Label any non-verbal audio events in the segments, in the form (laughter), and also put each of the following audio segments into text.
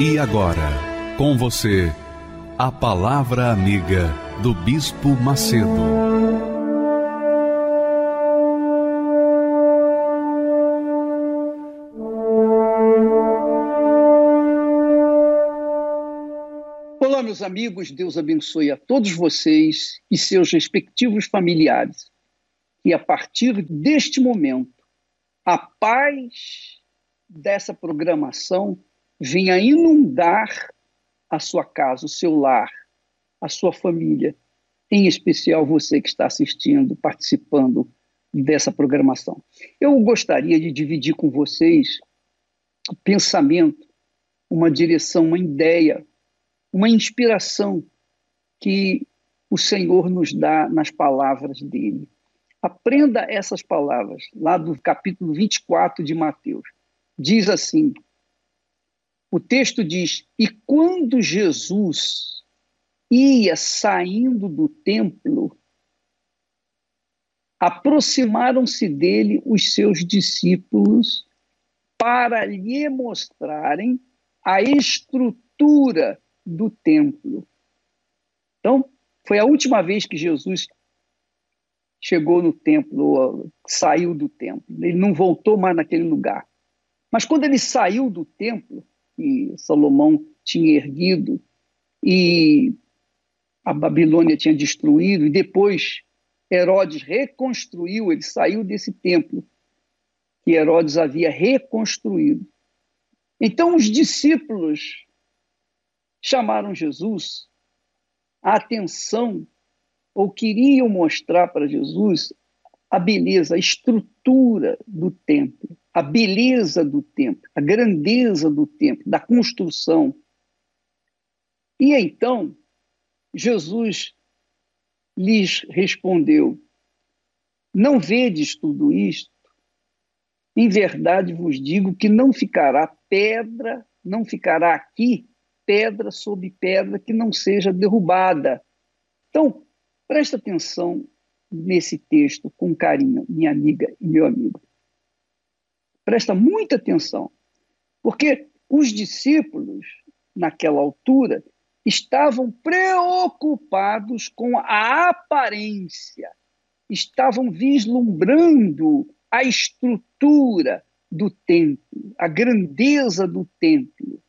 E agora, com você, a Palavra Amiga do Bispo Macedo. Olá, meus amigos, Deus abençoe a todos vocês e seus respectivos familiares. E a partir deste momento, a paz dessa programação venha inundar a sua casa, o seu lar, a sua família, em especial você que está assistindo, participando dessa programação. Eu gostaria de dividir com vocês o pensamento, uma direção, uma ideia, uma inspiração que o Senhor nos dá nas palavras dele. Aprenda essas palavras, lá do capítulo 24 de Mateus. Diz assim: o texto diz: E quando Jesus ia saindo do templo, aproximaram-se dele os seus discípulos para lhe mostrarem a estrutura do templo. Então, foi a última vez que Jesus chegou no templo, saiu do templo. Ele não voltou mais naquele lugar. Mas quando ele saiu do templo, que Salomão tinha erguido e a Babilônia tinha destruído, e depois Herodes reconstruiu, ele saiu desse templo que Herodes havia reconstruído. Então os discípulos chamaram Jesus a atenção, ou queriam mostrar para Jesus a beleza, a estrutura do templo a beleza do templo, a grandeza do templo, da construção. E então, Jesus lhes respondeu: Não vedes tudo isto? Em verdade vos digo que não ficará pedra, não ficará aqui pedra sobre pedra que não seja derrubada. Então, presta atenção nesse texto com carinho, minha amiga e meu amigo. Presta muita atenção, porque os discípulos, naquela altura, estavam preocupados com a aparência, estavam vislumbrando a estrutura do templo, a grandeza do templo.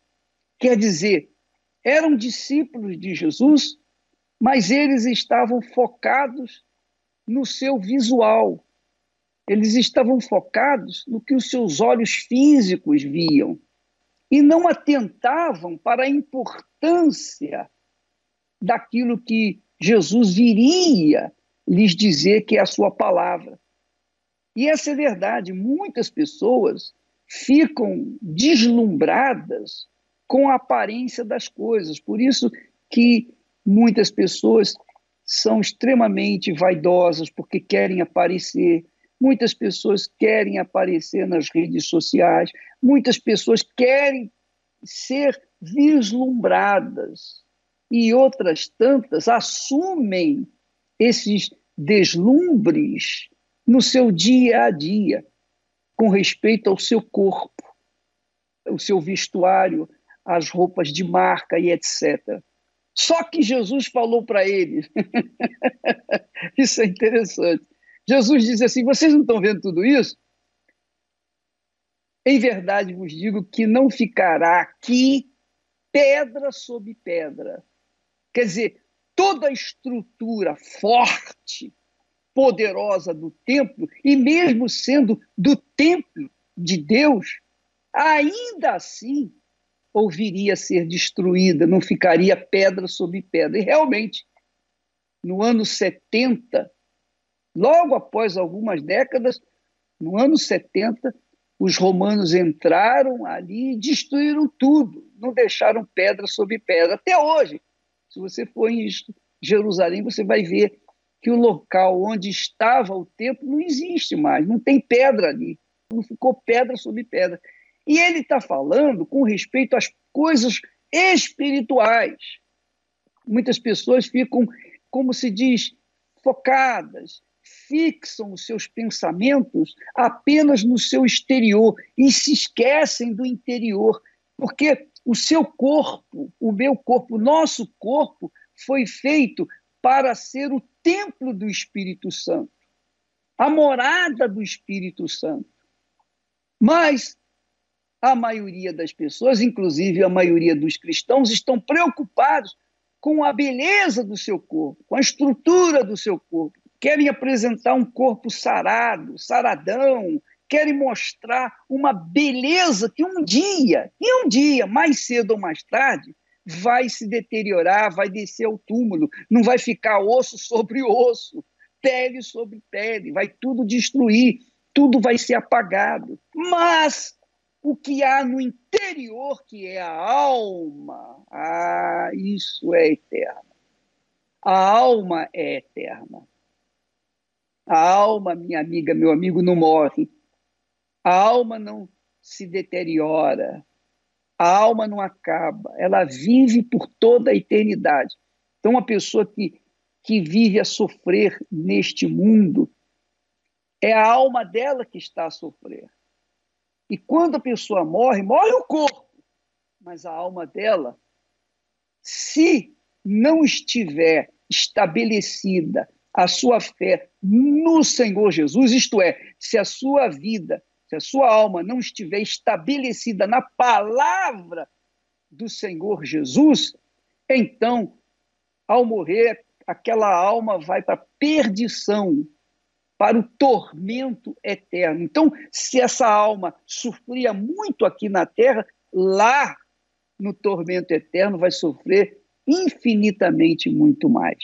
Quer dizer, eram discípulos de Jesus, mas eles estavam focados no seu visual, eles estavam focados no que os seus olhos físicos viam e não atentavam para a importância daquilo que Jesus viria lhes dizer que é a sua palavra. E essa é verdade, muitas pessoas ficam deslumbradas com a aparência das coisas. Por isso que muitas pessoas são extremamente vaidosas porque querem aparecer, Muitas pessoas querem aparecer nas redes sociais, muitas pessoas querem ser vislumbradas e outras tantas assumem esses deslumbres no seu dia a dia, com respeito ao seu corpo, o seu vestuário, as roupas de marca e etc. Só que Jesus falou para eles, (laughs) isso é interessante, Jesus diz assim: vocês não estão vendo tudo isso? Em verdade vos digo que não ficará aqui pedra sobre pedra. Quer dizer, toda a estrutura forte, poderosa do templo, e mesmo sendo do templo de Deus, ainda assim ouviria ser destruída, não ficaria pedra sobre pedra. E realmente, no ano 70 Logo após algumas décadas, no ano 70, os romanos entraram ali e destruíram tudo, não deixaram pedra sobre pedra. Até hoje, se você for em Jerusalém, você vai ver que o local onde estava o templo não existe mais, não tem pedra ali, não ficou pedra sobre pedra. E ele está falando com respeito às coisas espirituais. Muitas pessoas ficam, como se diz, focadas, fixam os seus pensamentos apenas no seu exterior e se esquecem do interior, porque o seu corpo, o meu corpo, o nosso corpo foi feito para ser o templo do Espírito Santo, a morada do Espírito Santo. Mas a maioria das pessoas, inclusive a maioria dos cristãos, estão preocupados com a beleza do seu corpo, com a estrutura do seu corpo. Querem apresentar um corpo sarado, saradão, querem mostrar uma beleza que um dia, e um dia, mais cedo ou mais tarde, vai se deteriorar, vai descer ao túmulo, não vai ficar osso sobre osso, pele sobre pele, vai tudo destruir, tudo vai ser apagado. Mas o que há no interior, que é a alma, ah, isso é eterno. A alma é eterna. A alma, minha amiga, meu amigo, não morre. A alma não se deteriora. A alma não acaba. Ela vive por toda a eternidade. Então, uma pessoa que, que vive a sofrer neste mundo, é a alma dela que está a sofrer. E quando a pessoa morre, morre o corpo, mas a alma dela, se não estiver estabelecida a sua fé no Senhor Jesus, isto é, se a sua vida, se a sua alma não estiver estabelecida na palavra do Senhor Jesus, então, ao morrer, aquela alma vai para a perdição, para o tormento eterno. Então, se essa alma sofria muito aqui na terra, lá no tormento eterno vai sofrer infinitamente muito mais.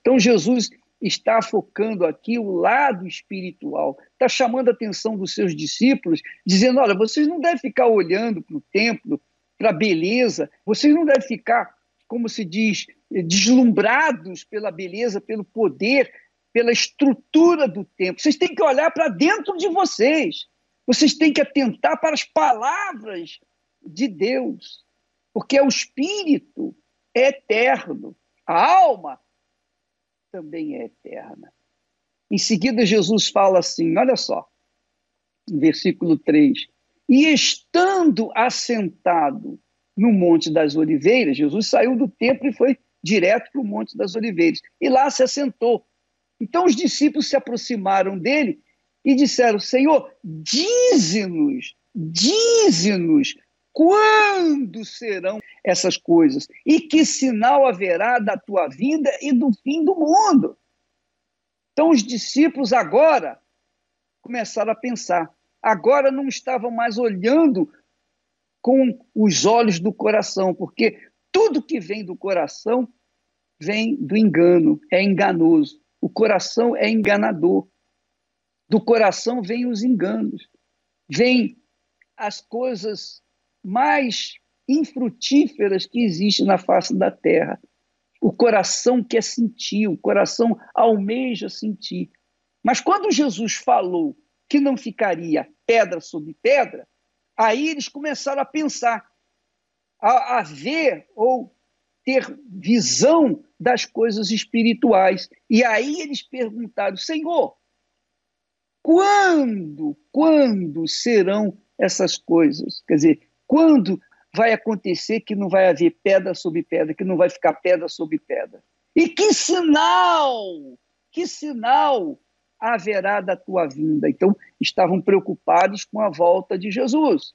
Então, Jesus está focando aqui o lado espiritual, está chamando a atenção dos seus discípulos, dizendo: olha, vocês não devem ficar olhando para o templo, para a beleza, vocês não devem ficar, como se diz, deslumbrados pela beleza, pelo poder, pela estrutura do templo. Vocês têm que olhar para dentro de vocês. Vocês têm que atentar para as palavras de Deus, porque o espírito é eterno, a alma também é eterna. Em seguida, Jesus fala assim: olha só, versículo 3: E estando assentado no Monte das Oliveiras, Jesus saiu do templo e foi direto para o Monte das Oliveiras. E lá se assentou. Então os discípulos se aproximaram dele e disseram: Senhor, dize-nos, dize-nos quando serão essas coisas? E que sinal haverá da tua vinda e do fim do mundo? Então, os discípulos agora começaram a pensar. Agora não estavam mais olhando com os olhos do coração, porque tudo que vem do coração vem do engano, é enganoso. O coração é enganador. Do coração vêm os enganos, vêm as coisas mais infrutíferas que existem na face da terra. O coração quer sentir, o coração almeja sentir. Mas quando Jesus falou que não ficaria pedra sobre pedra, aí eles começaram a pensar, a, a ver ou ter visão das coisas espirituais. E aí eles perguntaram: Senhor, quando, quando serão essas coisas? Quer dizer, quando vai acontecer que não vai haver pedra sobre pedra, que não vai ficar pedra sobre pedra? E que sinal, que sinal haverá da tua vinda? Então, estavam preocupados com a volta de Jesus.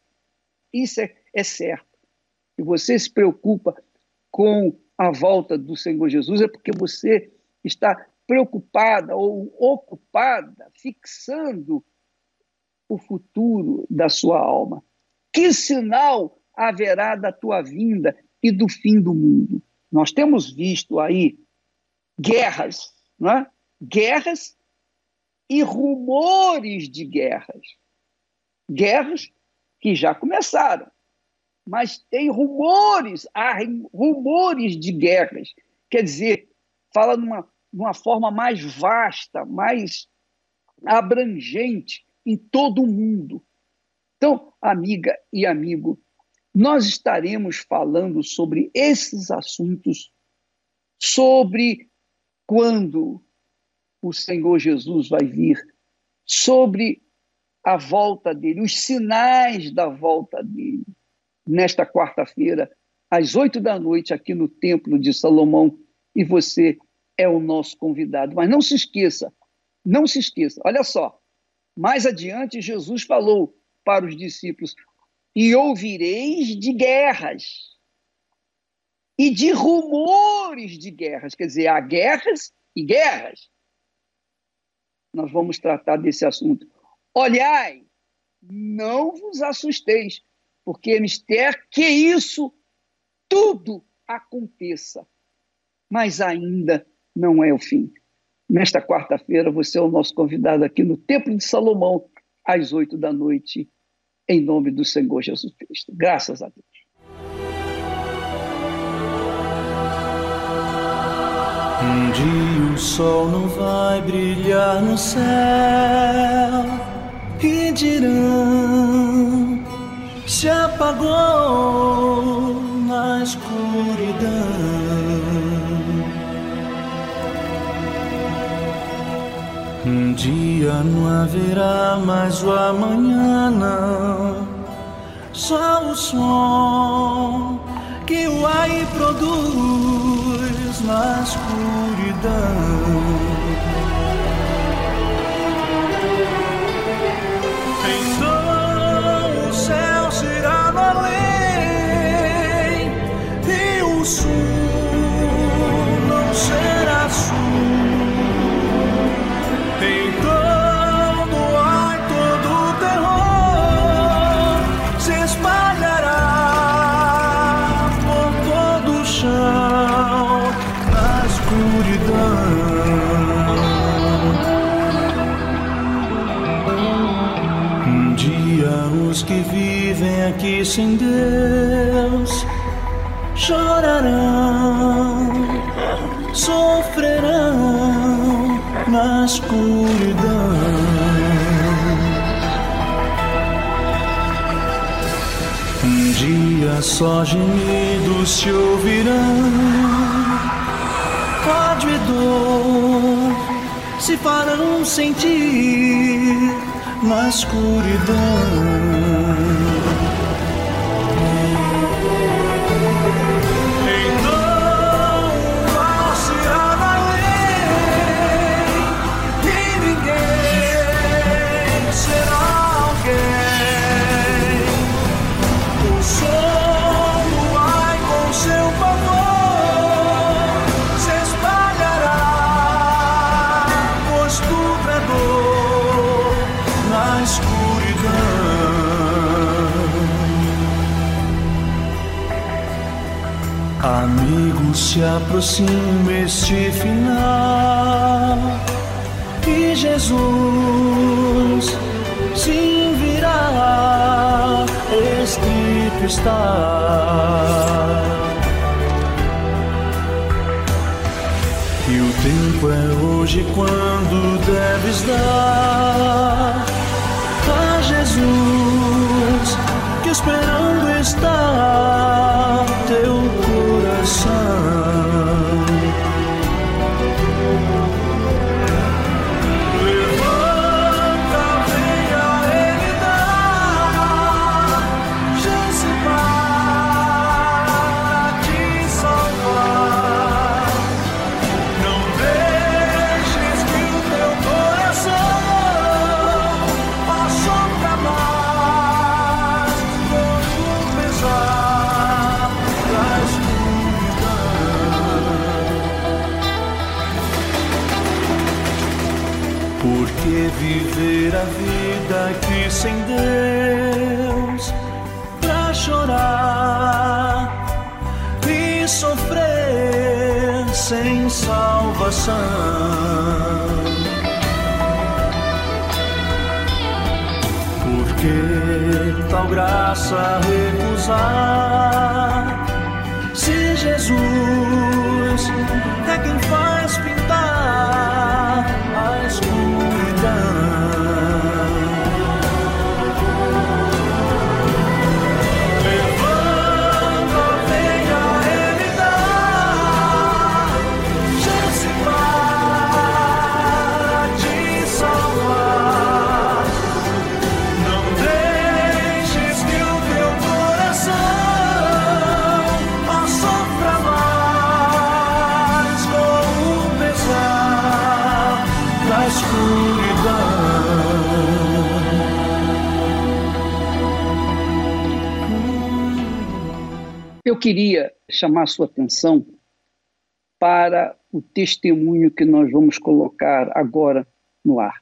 Isso é, é certo. E você se preocupa com a volta do Senhor Jesus, é porque você está preocupada ou ocupada, fixando o futuro da sua alma. Que sinal haverá da tua vinda e do fim do mundo? Nós temos visto aí guerras, não é? guerras e rumores de guerras. guerras que já começaram, mas tem rumores, há rumores de guerras. Quer dizer, fala numa, numa forma mais vasta, mais abrangente em todo o mundo. Então, amiga e amigo, nós estaremos falando sobre esses assuntos, sobre quando o Senhor Jesus vai vir, sobre a volta dele, os sinais da volta dele. Nesta quarta-feira, às oito da noite, aqui no Templo de Salomão, e você é o nosso convidado. Mas não se esqueça, não se esqueça, olha só, mais adiante Jesus falou para os discípulos: e ouvireis de guerras e de rumores de guerras, quer dizer, há guerras e guerras. Nós vamos tratar desse assunto. Olhai, não vos assusteis, porque é que isso tudo aconteça, mas ainda não é o fim. Nesta quarta-feira, você é o nosso convidado aqui no Templo de Salomão, às oito da noite, em nome do Senhor Jesus Cristo. Graças a Deus. Um dia o sol não vai brilhar no céu e dirão se apagou dia não haverá mais o amanhã, não. Só o som que o ar produz na escuridão. aqui sem Deus chorarão, sofrerão na escuridão. Um dia só gemidos se ouvirão, ódio e dor se farão sentir na escuridão. Se aproxima este final e Jesus sim virá, escrito está. E o tempo é hoje quando deves dar sofrer sem salvação. Porque tal graça recusar? Se Jesus é quem faz queria chamar a sua atenção para o testemunho que nós vamos colocar agora no ar.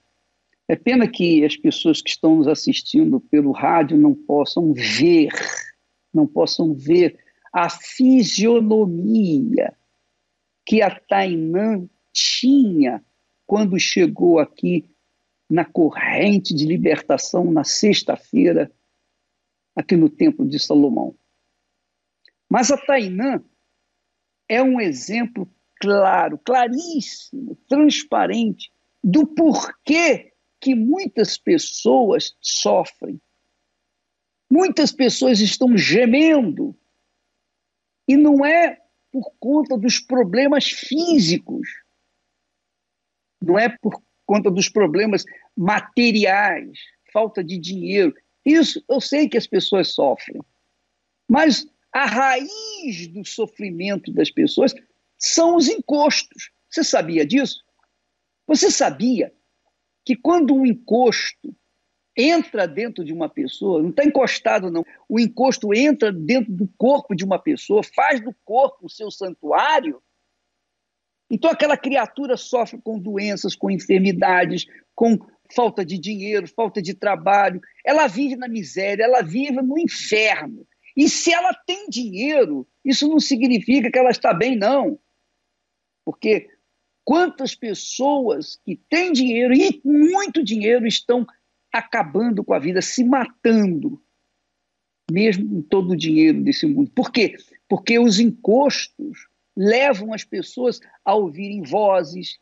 É pena que as pessoas que estão nos assistindo pelo rádio não possam ver, não possam ver a fisionomia que a Tainã tinha quando chegou aqui na corrente de libertação na sexta-feira, aqui no Templo de Salomão. Mas a Tainã é um exemplo claro, claríssimo, transparente do porquê que muitas pessoas sofrem. Muitas pessoas estão gemendo. E não é por conta dos problemas físicos, não é por conta dos problemas materiais, falta de dinheiro. Isso eu sei que as pessoas sofrem. Mas a raiz do sofrimento das pessoas são os encostos. Você sabia disso? Você sabia que quando um encosto entra dentro de uma pessoa, não está encostado, não. O encosto entra dentro do corpo de uma pessoa, faz do corpo o seu santuário. Então aquela criatura sofre com doenças, com enfermidades, com falta de dinheiro, falta de trabalho. Ela vive na miséria, ela vive no inferno. E se ela tem dinheiro, isso não significa que ela está bem, não. Porque quantas pessoas que têm dinheiro e muito dinheiro estão acabando com a vida, se matando, mesmo com todo o dinheiro desse mundo. Por quê? Porque os encostos levam as pessoas a ouvirem vozes,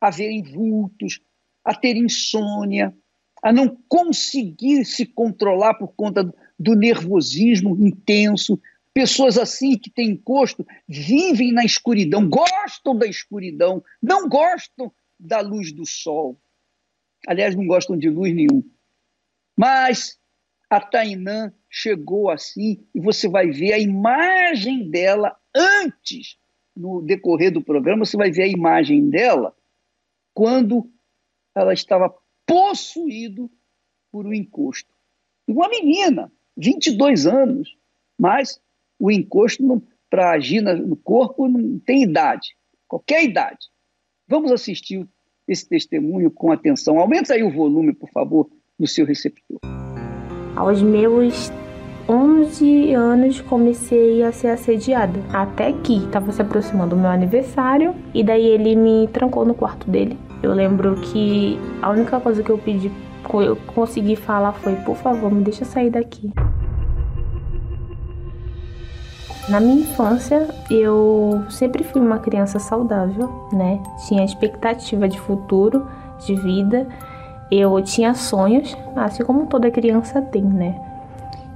a verem vultos, a ter insônia, a não conseguir se controlar por conta do nervosismo intenso. Pessoas assim que têm encosto vivem na escuridão, gostam da escuridão, não gostam da luz do sol. Aliás, não gostam de luz nenhum. Mas a Tainã chegou assim e você vai ver a imagem dela antes, no decorrer do programa, você vai ver a imagem dela quando ela estava possuído por um encosto. Uma menina, 22 anos, mas o encosto para agir no corpo não tem idade, qualquer idade. Vamos assistir esse testemunho com atenção. Aumenta aí o volume, por favor, do seu receptor. Aos meus 11 anos comecei a ser assediada. Até que estava se aproximando o meu aniversário e daí ele me trancou no quarto dele. Eu lembro que a única coisa que eu pedi eu consegui falar foi: por favor, me deixa sair daqui. Na minha infância, eu sempre fui uma criança saudável, né? Tinha expectativa de futuro, de vida. Eu tinha sonhos, assim como toda criança tem, né?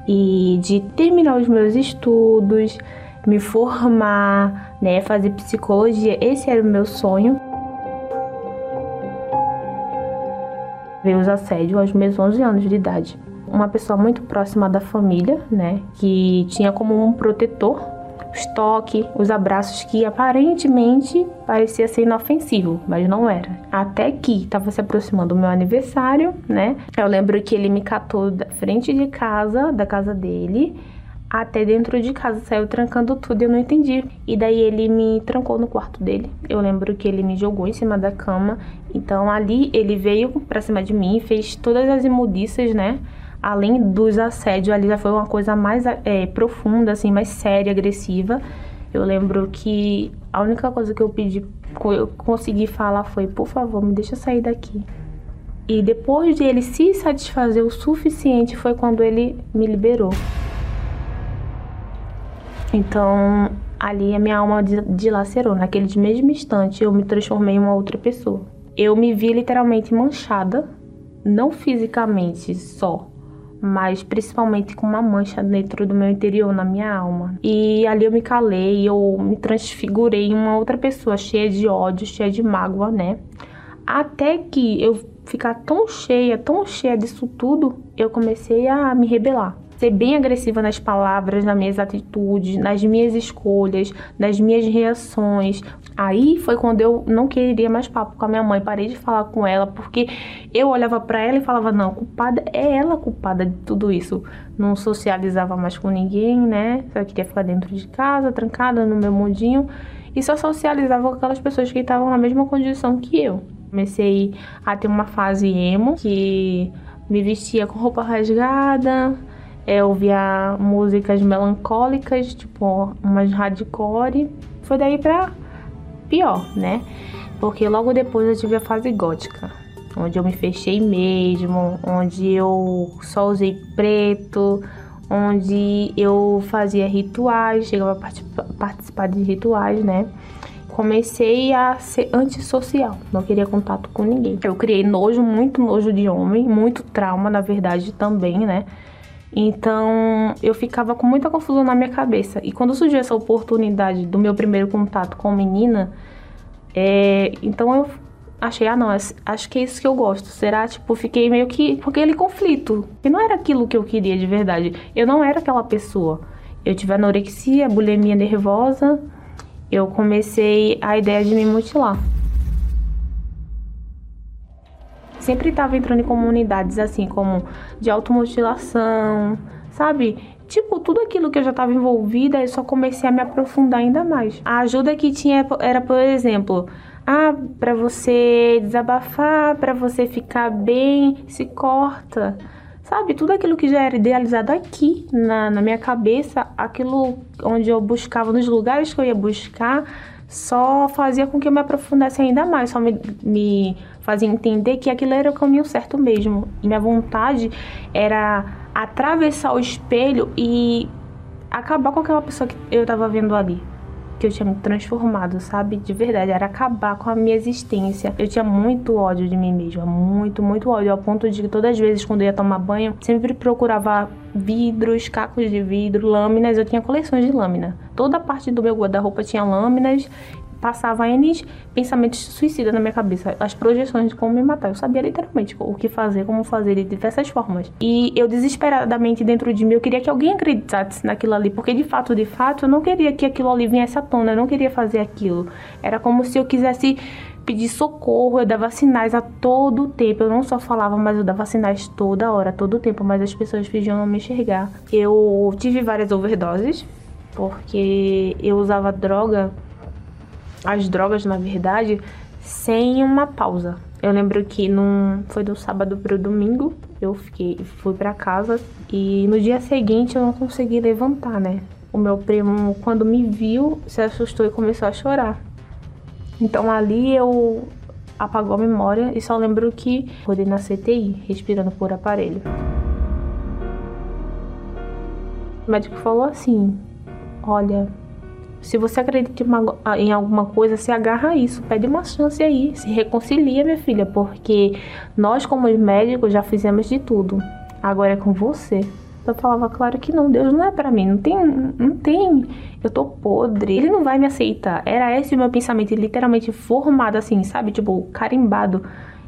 E de terminar os meus estudos, me formar, né, fazer psicologia, esse era o meu sonho. Veio os assédios aos meus 11 anos de idade. Uma pessoa muito próxima da família, né, que tinha como um protetor os toques, os abraços que aparentemente parecia ser inofensivo, mas não era. Até que estava se aproximando o meu aniversário, né? Eu lembro que ele me catou da frente de casa, da casa dele, até dentro de casa, saiu trancando tudo eu não entendi. E daí ele me trancou no quarto dele. Eu lembro que ele me jogou em cima da cama. Então ali ele veio pra cima de mim, fez todas as imundiças, né? Além dos assédios, ali já foi uma coisa mais é, profunda, assim, mais séria, agressiva. Eu lembro que a única coisa que eu pedi, eu consegui falar foi: por favor, me deixa sair daqui. E depois de ele se satisfazer o suficiente foi quando ele me liberou. Então, ali a minha alma dilacerou. Naquele mesmo instante, eu me transformei em uma outra pessoa. Eu me vi literalmente manchada, não fisicamente só, mas principalmente com uma mancha dentro do meu interior, na minha alma. E ali eu me calei, eu me transfigurei em uma outra pessoa, cheia de ódio, cheia de mágoa, né? Até que eu ficar tão cheia, tão cheia disso tudo, eu comecei a me rebelar ser bem agressiva nas palavras, nas minhas atitudes, nas minhas escolhas, nas minhas reações. Aí foi quando eu não queria mais papo com a minha mãe, parei de falar com ela, porque eu olhava para ela e falava: não, culpada é ela culpada de tudo isso. Não socializava mais com ninguém, né? Só queria ficar dentro de casa, trancada no meu mundinho, e só socializava com aquelas pessoas que estavam na mesma condição que eu. Comecei a ter uma fase emo que me vestia com roupa rasgada, é, ouvia músicas melancólicas, tipo umas hardcore. Foi daí pra pior, né? Porque logo depois eu tive a fase gótica, onde eu me fechei mesmo, onde eu só usei preto, onde eu fazia rituais, chegava a participar de rituais, né? Comecei a ser antissocial, não queria contato com ninguém. Eu criei nojo, muito nojo de homem, muito trauma, na verdade, também, né? Então eu ficava com muita confusão na minha cabeça. E quando surgiu essa oportunidade do meu primeiro contato com menina, é, então eu achei, ah não, acho que é isso que eu gosto. Será? Tipo, fiquei meio que. Porque ele conflito. E não era aquilo que eu queria de verdade. Eu não era aquela pessoa. Eu tive anorexia, bulimia nervosa. Eu comecei a ideia de me mutilar. Sempre estava entrando em comunidades assim, como de automutilação, sabe? Tipo, tudo aquilo que eu já estava envolvida, eu só comecei a me aprofundar ainda mais. A ajuda que tinha era, por exemplo, ah, para você desabafar, para você ficar bem, se corta. Sabe, tudo aquilo que já era idealizado aqui na, na minha cabeça, aquilo onde eu buscava, nos lugares que eu ia buscar, só fazia com que eu me aprofundasse ainda mais, só me, me fazia entender que aquilo era o caminho certo mesmo. E minha vontade era atravessar o espelho e acabar com aquela pessoa que eu tava vendo ali. Que eu tinha me transformado, sabe? De verdade, era acabar com a minha existência. Eu tinha muito ódio de mim mesma, muito, muito ódio, ao ponto de que todas as vezes quando eu ia tomar banho, sempre procurava vidros, cacos de vidro, lâminas. Eu tinha coleções de lâmina. Toda parte do meu guarda-roupa tinha lâminas passava N pensamentos suicidas na minha cabeça, as projeções de como me matar. Eu sabia literalmente o que fazer, como fazer de diversas formas. E eu desesperadamente dentro de mim, eu queria que alguém acreditasse naquilo ali, porque de fato, de fato, eu não queria que aquilo ali viesse à tona, eu não queria fazer aquilo. Era como se eu quisesse pedir socorro, eu dava sinais a todo tempo. Eu não só falava, mas eu dava sinais toda hora, todo tempo, mas as pessoas fingiam não me enxergar. Eu tive várias overdoses, porque eu usava droga as drogas, na verdade, sem uma pausa. Eu lembro que num, foi do sábado para o domingo, eu fiquei, fui para casa e no dia seguinte eu não consegui levantar, né? O meu primo, quando me viu, se assustou e começou a chorar. Então ali eu apagou a memória e só lembro que acordei na CTI, respirando por aparelho. O médico falou assim: Olha, se você acredita em alguma coisa, se agarra a isso, pede uma chance aí, se reconcilia, minha filha, porque nós, como médicos, já fizemos de tudo. Agora é com você. Eu falava, claro que não, Deus não é para mim, não tem, não tem, eu tô podre, ele não vai me aceitar. Era esse o meu pensamento, literalmente formado assim, sabe, tipo, carimbado.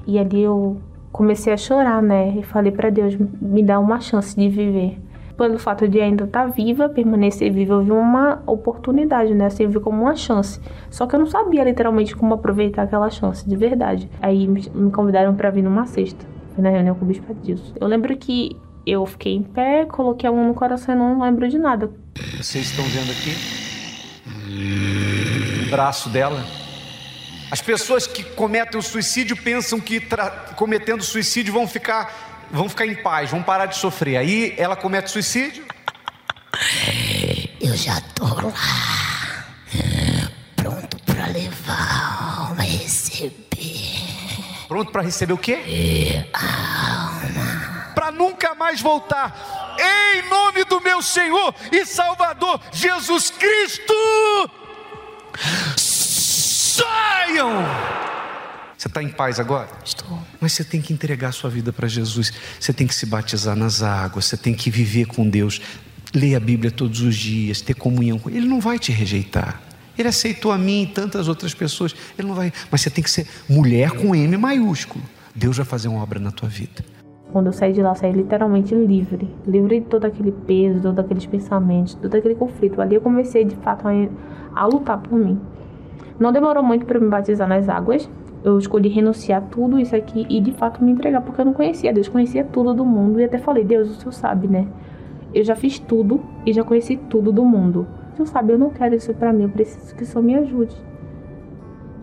E ali eu comecei a chorar, né, e falei para Deus, me dá uma chance de viver pelo fato de ainda estar tá viva, permanecer viva, eu vi uma oportunidade, né? Assim, eu vi como uma chance. Só que eu não sabia literalmente como aproveitar aquela chance, de verdade. Aí me convidaram para vir numa sexta. Foi na reunião com o Bispo disso. Eu lembro que eu fiquei em pé, coloquei a mão no coração e não lembro de nada. Vocês estão vendo aqui? O braço dela. As pessoas que cometem o suicídio pensam que cometendo suicídio vão ficar vão ficar em paz, vão parar de sofrer. Aí ela comete suicídio. Eu já tô lá, pronto para levar, uma receber. pronto para receber o quê? E alma. Para nunca mais voltar. Em nome do meu Senhor e Salvador Jesus Cristo. Saiam! Você está em paz agora? Estou. Mas você tem que entregar sua vida para Jesus. Você tem que se batizar nas águas. Você tem que viver com Deus. Ler a Bíblia todos os dias. Ter comunhão com Ele. Ele não vai te rejeitar. Ele aceitou a mim e tantas outras pessoas. Ele não vai. Mas você tem que ser mulher com M maiúsculo. Deus vai fazer uma obra na tua vida. Quando eu saí de lá, saí literalmente livre. Livre de todo aquele peso, de todos aqueles pensamentos, de todo aquele conflito. Ali eu comecei de fato a, a lutar por mim. Não demorou muito para me batizar nas águas. Eu escolhi renunciar tudo isso aqui e de fato me entregar, porque eu não conhecia Deus, conhecia tudo do mundo e até falei: Deus, o senhor sabe, né? Eu já fiz tudo e já conheci tudo do mundo. O senhor sabe, eu não quero isso para mim, eu preciso que o senhor me ajude.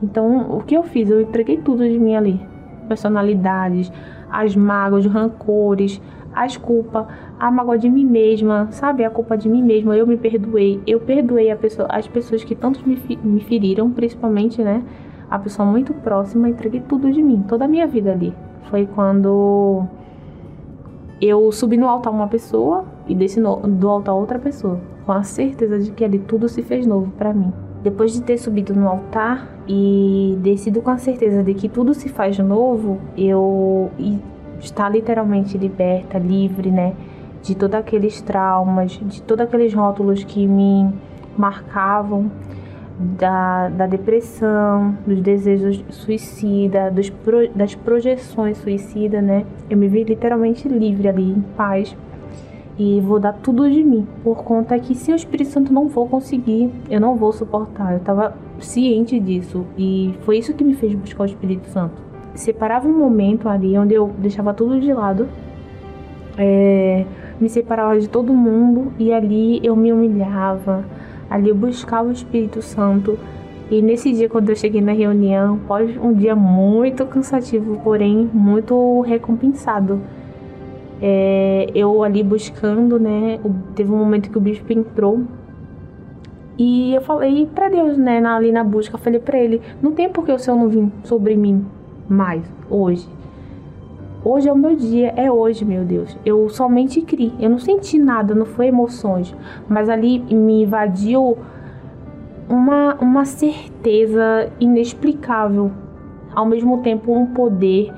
Então, o que eu fiz? Eu entreguei tudo de mim ali: personalidades, as mágoas, os rancores, as culpas, a mágoa de mim mesma, sabe? A culpa de mim mesma. Eu me perdoei. Eu perdoei pessoa, as pessoas que tanto me, me feriram, principalmente, né? A pessoa muito próxima. Entreguei tudo de mim, toda a minha vida ali. Foi quando eu subi no altar uma pessoa e desci no, do altar outra pessoa, com a certeza de que ali tudo se fez novo para mim. Depois de ter subido no altar e descido com a certeza de que tudo se faz novo, eu está literalmente liberta, livre, né? De todos aqueles traumas, de todos aqueles rótulos que me marcavam, da, da depressão, dos desejos suicida, dos pro, das projeções suicida, né? Eu me vi literalmente livre ali, em paz. E vou dar tudo de mim, por conta que se o Espírito Santo não for conseguir, eu não vou suportar. Eu estava ciente disso e foi isso que me fez buscar o Espírito Santo separava um momento ali onde eu deixava tudo de lado, é, me separava de todo mundo e ali eu me humilhava, ali eu buscava o Espírito Santo. E nesse dia, quando eu cheguei na reunião, pós um dia muito cansativo, porém muito recompensado, é, eu ali buscando, né? Teve um momento que o bispo entrou e eu falei para Deus, né? Ali na busca, eu falei para ele: não tem por que o Senhor não vir sobre mim mais hoje. Hoje é o meu dia, é hoje, meu Deus. Eu somente criei, eu não senti nada, não foi emoções, mas ali me invadiu uma, uma certeza inexplicável, ao mesmo tempo um poder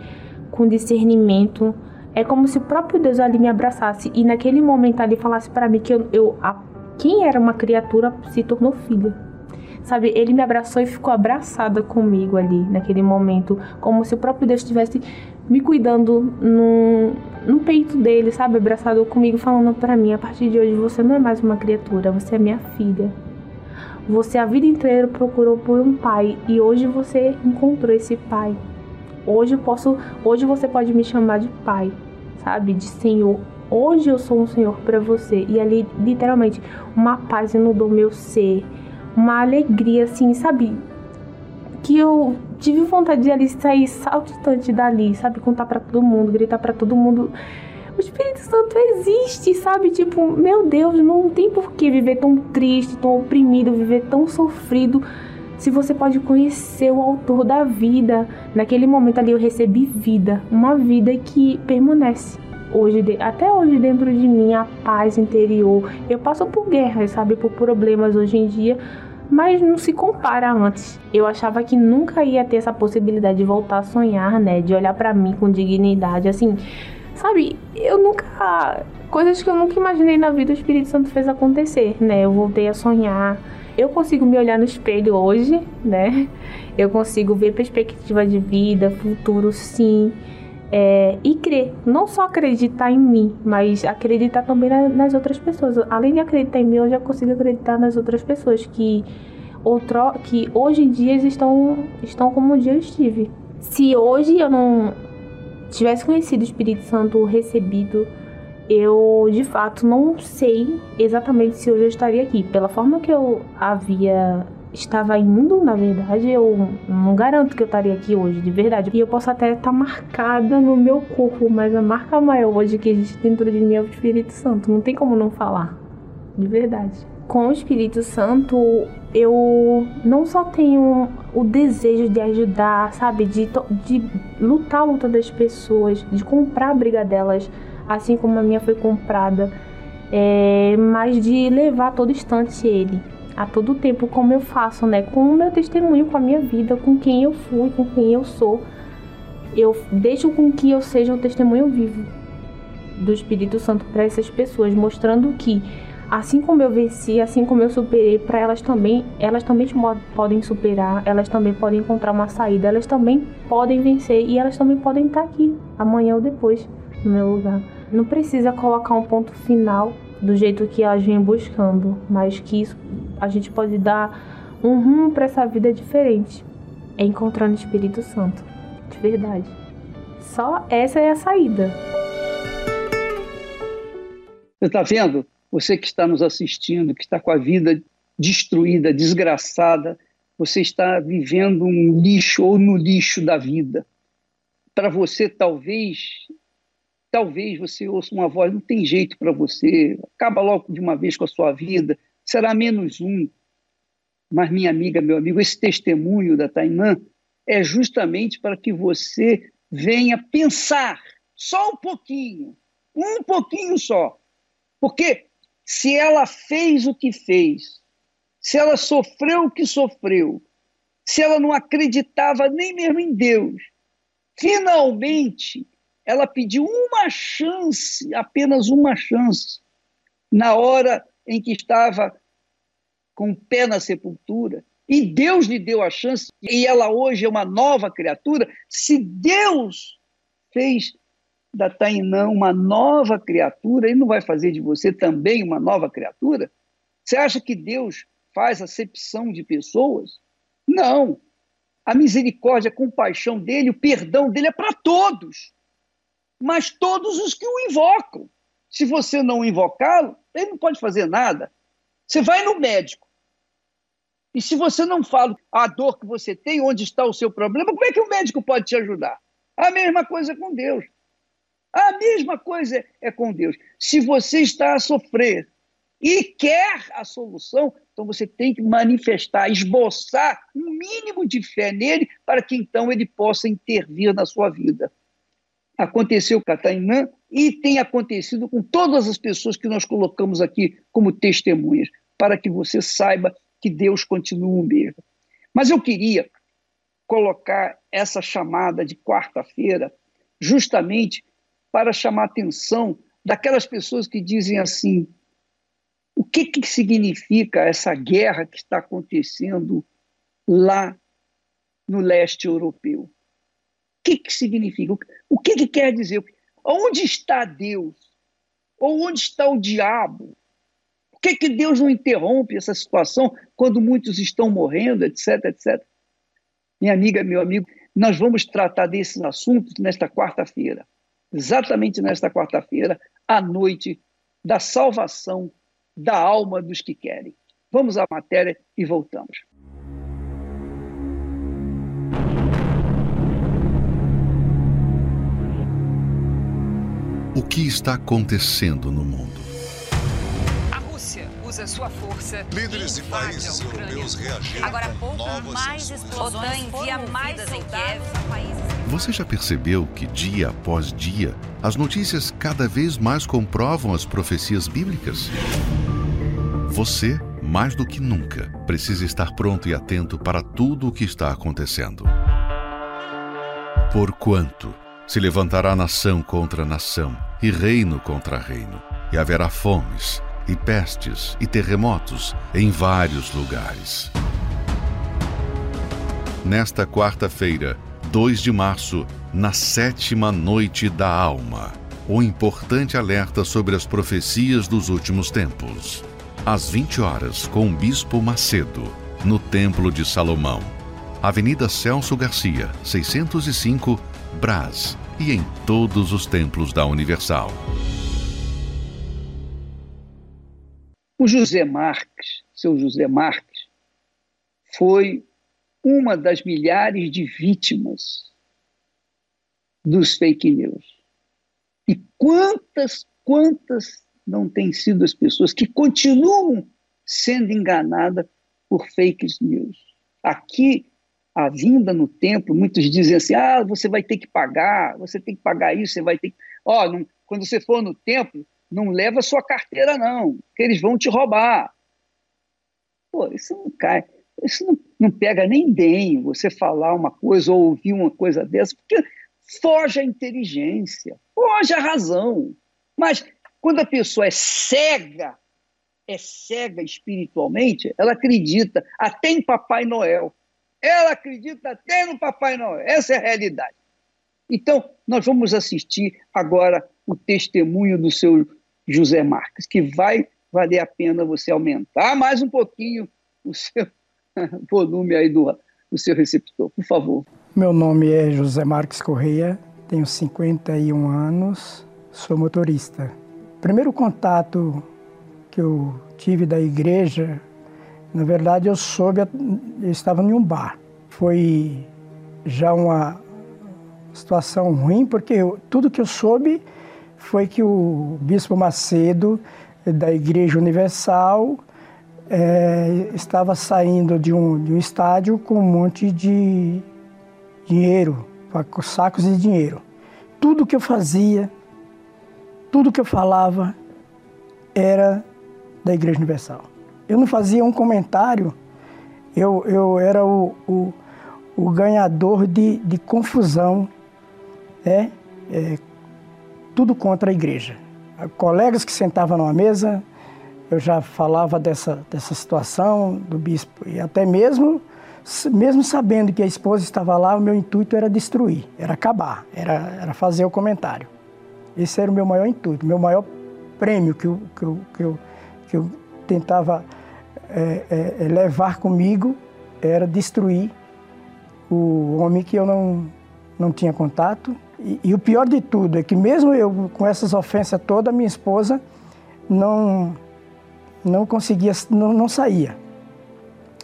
com discernimento. É como se o próprio Deus ali me abraçasse e naquele momento ali falasse para mim que eu, eu a, quem era uma criatura se tornou filha. Sabe, ele me abraçou e ficou abraçada comigo ali, naquele momento, como se o próprio Deus estivesse me cuidando no, no peito dele, sabe, abraçado comigo, falando para mim: a partir de hoje você não é mais uma criatura, você é minha filha. Você a vida inteira procurou por um pai e hoje você encontrou esse pai. Hoje eu posso, hoje você pode me chamar de pai, sabe, de Senhor. Hoje eu sou um Senhor para você e ali literalmente uma paz inundou meu ser uma alegria, assim, sabe? Que eu tive vontade de ali sair saltitante dali, sabe? Contar para todo mundo, gritar para todo mundo. O Espírito Santo existe, sabe? Tipo, meu Deus, não tem por que viver tão triste, tão oprimido, viver tão sofrido. Se você pode conhecer o autor da vida, naquele momento ali eu recebi vida, uma vida que permanece hoje, até hoje dentro de mim, a paz interior. Eu passo por guerras, sabe, por problemas hoje em dia, mas não se compara antes. Eu achava que nunca ia ter essa possibilidade de voltar a sonhar, né, de olhar para mim com dignidade, assim, sabe? Eu nunca coisas que eu nunca imaginei na vida o Espírito Santo fez acontecer, né? Eu voltei a sonhar. Eu consigo me olhar no espelho hoje, né? Eu consigo ver perspectiva de vida, futuro, sim é, e crer, não só acreditar em mim, mas acreditar também na, nas outras pessoas. Além de acreditar em mim, eu já consigo acreditar nas outras pessoas que, outro, que hoje em dia estão, estão como um dia eu estive. Se hoje eu não tivesse conhecido o Espírito Santo recebido, eu de fato não sei exatamente se hoje eu estaria aqui. Pela forma que eu havia estava indo, na verdade, eu não garanto que eu estaria aqui hoje, de verdade. E eu posso até estar marcada no meu corpo, mas a marca maior hoje que existe dentro de mim é o Espírito Santo. Não tem como não falar. De verdade. Com o Espírito Santo, eu não só tenho o desejo de ajudar, sabe, de, de lutar a luta das pessoas, de comprar a briga delas, assim como a minha foi comprada, é, mas de levar todo instante ele, a todo tempo, como eu faço, né, com o meu testemunho, com a minha vida, com quem eu fui, com quem eu sou. Eu deixo com que eu seja um testemunho vivo do Espírito Santo para essas pessoas, mostrando que assim como eu venci, assim como eu superei, para elas também, elas também podem superar, elas também podem encontrar uma saída, elas também podem vencer e elas também podem estar aqui amanhã ou depois no meu lugar. Não precisa colocar um ponto final do jeito que elas vêm buscando, mas que isso, a gente pode dar um rumo para essa vida diferente. É encontrando o Espírito Santo, de verdade. Só essa é a saída. Você está vendo? Você que está nos assistindo, que está com a vida destruída, desgraçada, você está vivendo um lixo ou no lixo da vida. Para você, talvez, talvez você ouça uma voz, não tem jeito para você, acaba logo de uma vez com a sua vida, será menos um. Mas, minha amiga, meu amigo, esse testemunho da Tainã é justamente para que você venha pensar só um pouquinho, um pouquinho só, porque se ela fez o que fez, se ela sofreu o que sofreu, se ela não acreditava nem mesmo em Deus, finalmente ela pediu uma chance, apenas uma chance, na hora em que estava com o pé na sepultura, e Deus lhe deu a chance, e ela hoje é uma nova criatura. Se Deus fez da Tainã uma nova criatura, ele não vai fazer de você também uma nova criatura? Você acha que Deus faz acepção de pessoas? Não. A misericórdia, a compaixão dele, o perdão dele é para todos, mas todos os que o invocam. Se você não invocá-lo, ele não pode fazer nada. Você vai no médico. E se você não fala a dor que você tem, onde está o seu problema, como é que o médico pode te ajudar? A mesma coisa com Deus. A mesma coisa é com Deus. Se você está a sofrer e quer a solução, então você tem que manifestar, esboçar um mínimo de fé nele para que então ele possa intervir na sua vida. Aconteceu com a Tainã e tem acontecido com todas as pessoas que nós colocamos aqui como testemunhas, para que você saiba que Deus continua o mesmo. Mas eu queria colocar essa chamada de quarta-feira justamente para chamar a atenção daquelas pessoas que dizem assim: o que, que significa essa guerra que está acontecendo lá no leste europeu? Que, que significa? O que, que quer dizer? Onde está Deus? Ou onde está o diabo? Por que, que Deus não interrompe essa situação quando muitos estão morrendo, etc, etc? Minha amiga, meu amigo, nós vamos tratar desses assuntos nesta quarta-feira exatamente nesta quarta-feira, à noite da salvação da alma dos que querem. Vamos à matéria e voltamos. O que está acontecendo no mundo? A Rússia usa sua força. Líderes de países europeus reagiram Agora há pouco novas mais explosões OTAN envia mais em Kiev. Você já percebeu que dia após dia as notícias cada vez mais comprovam as profecias bíblicas? Você, mais do que nunca, precisa estar pronto e atento para tudo o que está acontecendo. Porquanto se levantará nação contra nação e reino contra reino, e haverá fomes, e pestes, e terremotos em vários lugares. Nesta quarta-feira, 2 de março, na sétima noite da alma. O importante alerta sobre as profecias dos últimos tempos. Às 20 horas, com o Bispo Macedo, no Templo de Salomão. Avenida Celso Garcia, 605, Brás, e em todos os templos da Universal. O José Marques, seu José Marques, foi uma das milhares de vítimas dos fake news. E quantas, quantas não têm sido as pessoas que continuam sendo enganada por fake news. Aqui, a vinda no templo, muitos dizem assim: ah, você vai ter que pagar, você tem que pagar isso, você vai ter que. Ó, oh, quando você for no templo, não leva sua carteira, não, que eles vão te roubar. Pô, isso não cai. Isso não, não pega nem bem você falar uma coisa ou ouvir uma coisa dessa, porque foge a inteligência, foge a razão. Mas quando a pessoa é cega, é cega espiritualmente, ela acredita até em Papai Noel. Ela acredita até no Papai Noel. Essa é a realidade. Então, nós vamos assistir agora o testemunho do seu José Marques, que vai valer a pena você aumentar mais um pouquinho o seu (laughs) volume aí do, do seu receptor, por favor. Meu nome é José Marques Correia, tenho 51 anos, sou motorista. Primeiro contato que eu tive da igreja, na verdade eu soube, eu estava em um bar. Foi já uma situação ruim, porque eu, tudo que eu soube foi que o Bispo Macedo, da Igreja Universal, é, estava saindo de um, de um estádio com um monte de dinheiro, sacos de dinheiro. Tudo que eu fazia, tudo que eu falava era da Igreja Universal. Eu não fazia um comentário, eu, eu era o, o, o ganhador de, de confusão, né? É, tudo contra a igreja. Colegas que sentavam numa mesa, eu já falava dessa, dessa situação do bispo, e até mesmo, mesmo sabendo que a esposa estava lá, o meu intuito era destruir, era acabar, era, era fazer o comentário. Esse era o meu maior intuito, meu maior prêmio que eu, que eu, que eu, que eu tentava é, é, levar comigo era destruir o homem que eu não, não tinha contato. E, e, o pior de tudo é que mesmo eu com essas ofensas todas, minha esposa não não conseguia, não, não saía.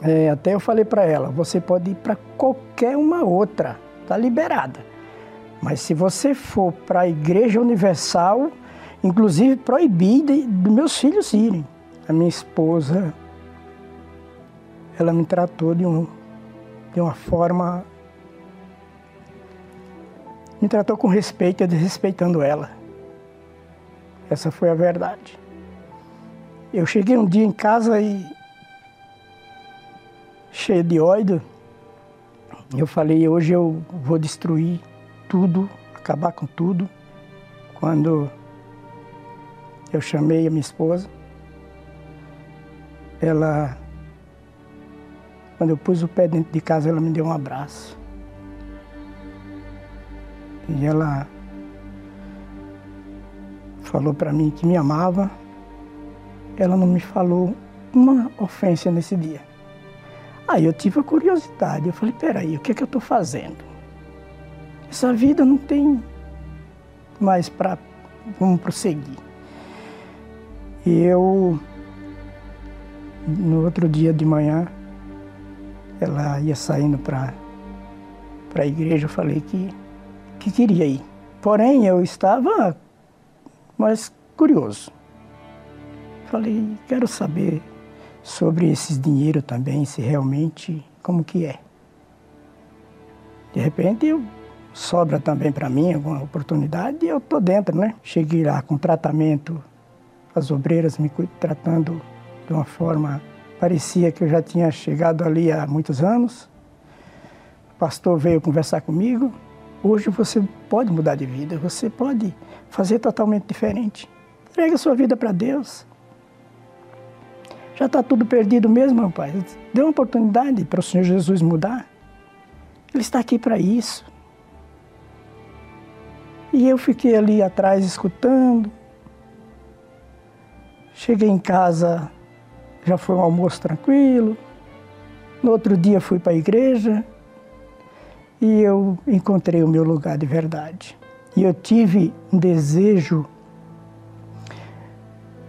É, até eu falei para ela, você pode ir para qualquer uma outra, tá liberada. Mas se você for para a Igreja Universal, inclusive proibi de, de meus filhos irem. A minha esposa, ela me tratou de, um, de uma forma. Me tratou com respeito, eu desrespeitando ela. Essa foi a verdade. Eu cheguei um dia em casa e cheio de ódio. Eu falei, hoje eu vou destruir tudo, acabar com tudo. Quando eu chamei a minha esposa, ela, quando eu pus o pé dentro de casa, ela me deu um abraço. E ela falou para mim que me amava ela não me falou uma ofensa nesse dia. Aí eu tive a curiosidade, eu falei, peraí, o que é que eu estou fazendo? Essa vida não tem mais para vamos prosseguir. E eu, no outro dia de manhã, ela ia saindo para a igreja, eu falei que, que queria ir. Porém, eu estava mais curioso. Falei, quero saber sobre esses dinheiro também, se realmente, como que é. De repente, eu, sobra também para mim alguma oportunidade e eu tô dentro, né? Cheguei lá com tratamento, as obreiras me tratando de uma forma, parecia que eu já tinha chegado ali há muitos anos. O pastor veio conversar comigo. Hoje você pode mudar de vida, você pode fazer totalmente diferente. Entrega sua vida para Deus. Já está tudo perdido mesmo, pai. Dê uma oportunidade para o Senhor Jesus mudar. Ele está aqui para isso. E eu fiquei ali atrás escutando. Cheguei em casa, já foi um almoço tranquilo. No outro dia fui para a igreja e eu encontrei o meu lugar de verdade. E eu tive um desejo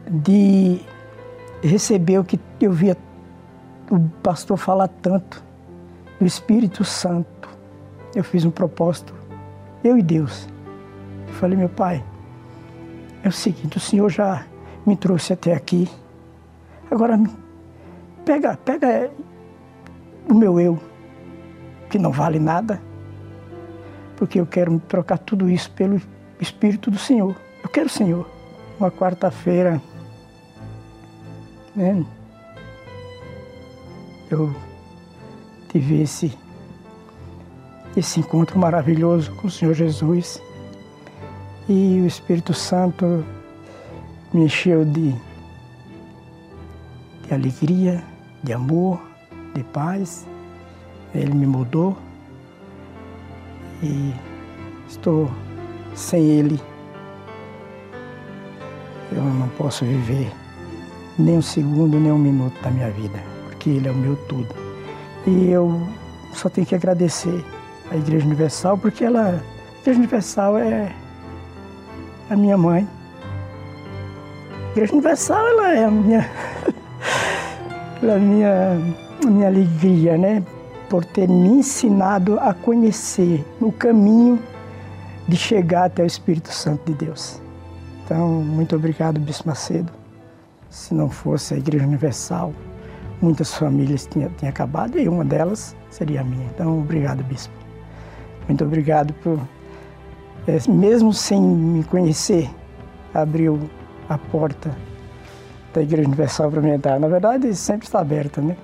de recebeu que eu via o pastor falar tanto do Espírito Santo. Eu fiz um propósito, eu e Deus. Eu falei, meu pai, é o seguinte, o Senhor já me trouxe até aqui. Agora pega, pega o meu eu, que não vale nada, porque eu quero trocar tudo isso pelo Espírito do Senhor. Eu quero o Senhor. Uma quarta-feira, né, eu tive esse, esse encontro maravilhoso com o Senhor Jesus e o Espírito Santo me encheu de, de alegria, de amor, de paz. Ele me mudou e estou sem Ele. Eu não posso viver nem um segundo, nem um minuto da minha vida, porque Ele é o meu tudo. E eu só tenho que agradecer à Igreja Universal, porque ela, a Igreja Universal é a minha mãe. A Igreja Universal ela é a minha, (laughs) ela é a minha, minha alegria, né? Por ter me ensinado a conhecer o caminho de chegar até o Espírito Santo de Deus. Então, muito obrigado, Bispo Macedo. Se não fosse a Igreja Universal, muitas famílias tinham, tinham acabado e uma delas seria a minha. Então, obrigado, Bispo. Muito obrigado por, é, mesmo sem me conhecer, abriu a porta da Igreja Universal entrar. Na verdade, sempre está aberta, né?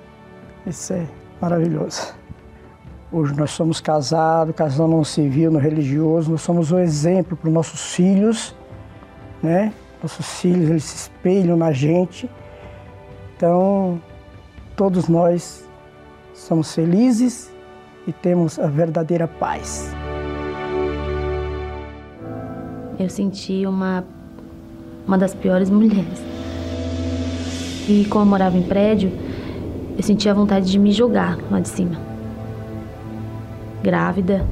Isso é maravilhoso. Hoje nós somos casados, casal não civil, no religioso, nós somos um exemplo para os nossos filhos, né? Nossos filhos, eles se espelham na gente. Então, todos nós somos felizes e temos a verdadeira paz. Eu senti uma, uma das piores mulheres. E como eu morava em prédio, eu sentia vontade de me jogar lá de cima grávida.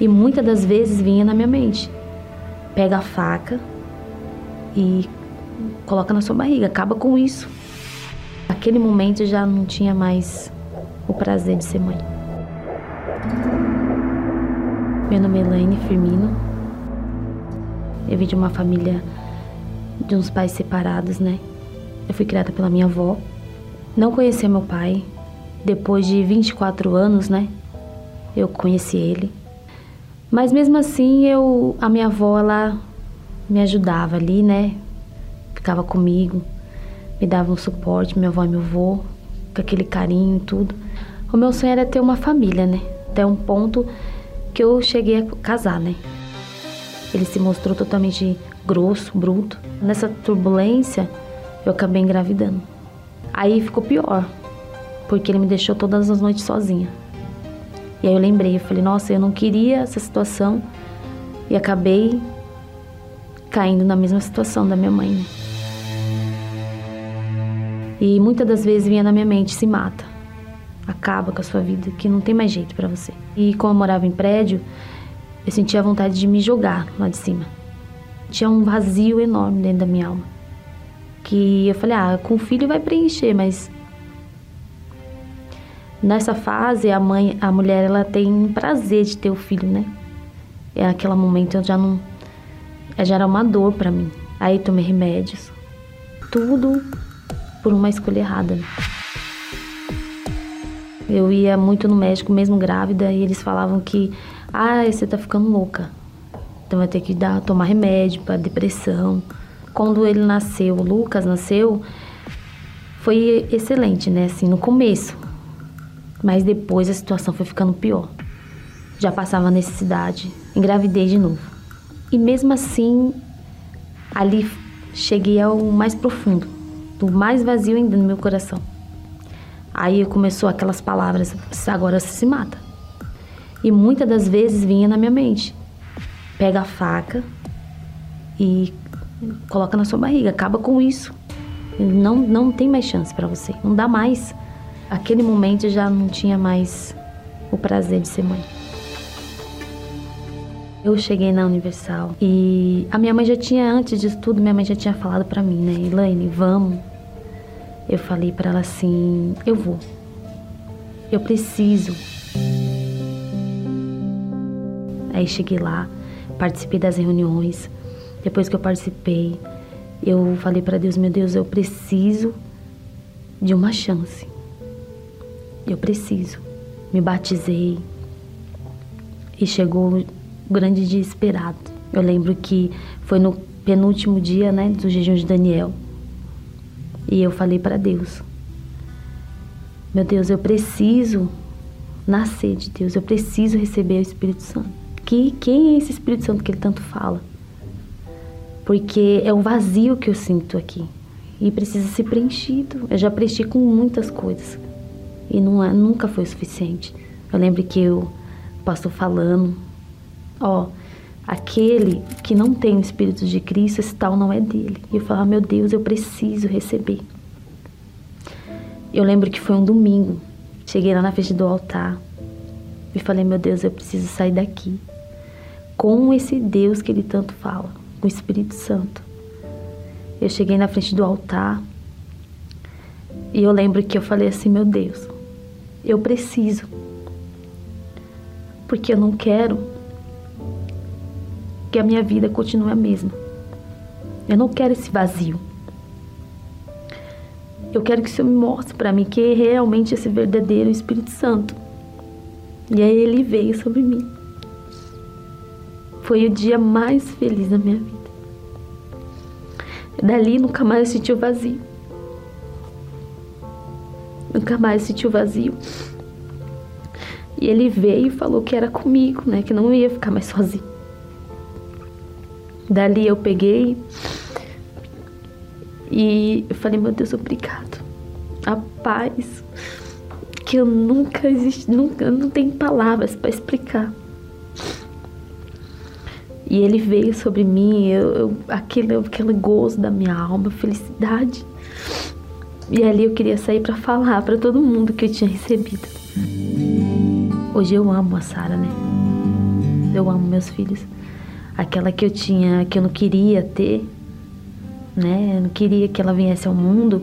E muitas das vezes vinha na minha mente: pega a faca e coloca na sua barriga, acaba com isso. Naquele momento eu já não tinha mais o prazer de ser mãe. Meu nome é Elaine Firmino. Eu vim de uma família de uns pais separados, né? Eu fui criada pela minha avó. Não conhecia meu pai. Depois de 24 anos, né? eu conheci ele. Mas mesmo assim, eu, a minha avó, ela me ajudava ali, né? Ficava comigo, me dava um suporte, minha avó e meu avô, com aquele carinho e tudo. O meu sonho era ter uma família, né? Até um ponto que eu cheguei a casar, né? Ele se mostrou totalmente grosso, bruto. Nessa turbulência, eu acabei engravidando. Aí ficou pior, porque ele me deixou todas as noites sozinha. E aí eu lembrei, eu falei, nossa, eu não queria essa situação e acabei caindo na mesma situação da minha mãe. Né? E muitas das vezes vinha na minha mente, se mata, acaba com a sua vida, que não tem mais jeito para você. E como eu morava em prédio, eu sentia vontade de me jogar lá de cima. Tinha um vazio enorme dentro da minha alma. Que eu falei, ah, com o filho vai preencher, mas Nessa fase, a mãe, a mulher, ela tem prazer de ter o filho, né? É aquele momento eu já não já era uma dor para mim. Aí tomei remédios. Tudo por uma escolha errada. Eu ia muito no médico mesmo grávida e eles falavam que ah, você tá ficando louca. Então vai ter que dar tomar remédio para depressão. Quando ele nasceu, Lucas nasceu, foi excelente, né? Assim, no começo. Mas depois a situação foi ficando pior. Já passava necessidade, engravidei de novo. E mesmo assim, ali cheguei ao mais profundo, do mais vazio ainda no meu coração. Aí começou aquelas palavras: agora você se mata. E muitas das vezes vinha na minha mente: pega a faca e coloca na sua barriga, acaba com isso. Não, não tem mais chance para você, não dá mais. Aquele momento já não tinha mais o prazer de ser mãe. Eu cheguei na Universal e a minha mãe já tinha, antes disso tudo, minha mãe já tinha falado para mim, né? Elaine, vamos. Eu falei para ela assim: eu vou. Eu preciso. Aí cheguei lá, participei das reuniões. Depois que eu participei, eu falei para Deus: meu Deus, eu preciso de uma chance. Eu preciso. Me batizei e chegou o grande dia esperado. Eu lembro que foi no penúltimo dia, né, do jejum de Daniel. E eu falei para Deus: Meu Deus, eu preciso nascer de Deus, eu preciso receber o Espírito Santo. Que quem é esse Espírito Santo que ele tanto fala? Porque é um vazio que eu sinto aqui e precisa ser preenchido. Eu já preenchi com muitas coisas e não é, nunca foi o suficiente. Eu lembro que eu pastor falando, ó, aquele que não tem o Espírito de Cristo, esse tal não é dele. E eu falava, meu Deus, eu preciso receber. Eu lembro que foi um domingo, cheguei lá na frente do altar e falei, meu Deus, eu preciso sair daqui com esse Deus que ele tanto fala, com o Espírito Santo. Eu cheguei na frente do altar e eu lembro que eu falei assim, meu Deus, eu preciso. Porque eu não quero que a minha vida continue a mesma. Eu não quero esse vazio. Eu quero que o Senhor me mostre para mim que é realmente esse verdadeiro Espírito Santo. E aí ele veio sobre mim. Foi o dia mais feliz da minha vida. Dali nunca mais eu senti o vazio. Nunca mais senti o vazio. E ele veio e falou que era comigo, né? Que não ia ficar mais sozinho. Dali eu peguei e eu falei, meu Deus, obrigado. A paz que eu nunca existe, nunca não tenho palavras para explicar. E ele veio sobre mim, eu, eu, aquele, aquele gozo da minha alma, felicidade. E ali eu queria sair para falar para todo mundo que eu tinha recebido. Hoje eu amo a Sara, né? Eu amo meus filhos. Aquela que eu tinha, que eu não queria ter, né? Eu não queria que ela viesse ao mundo,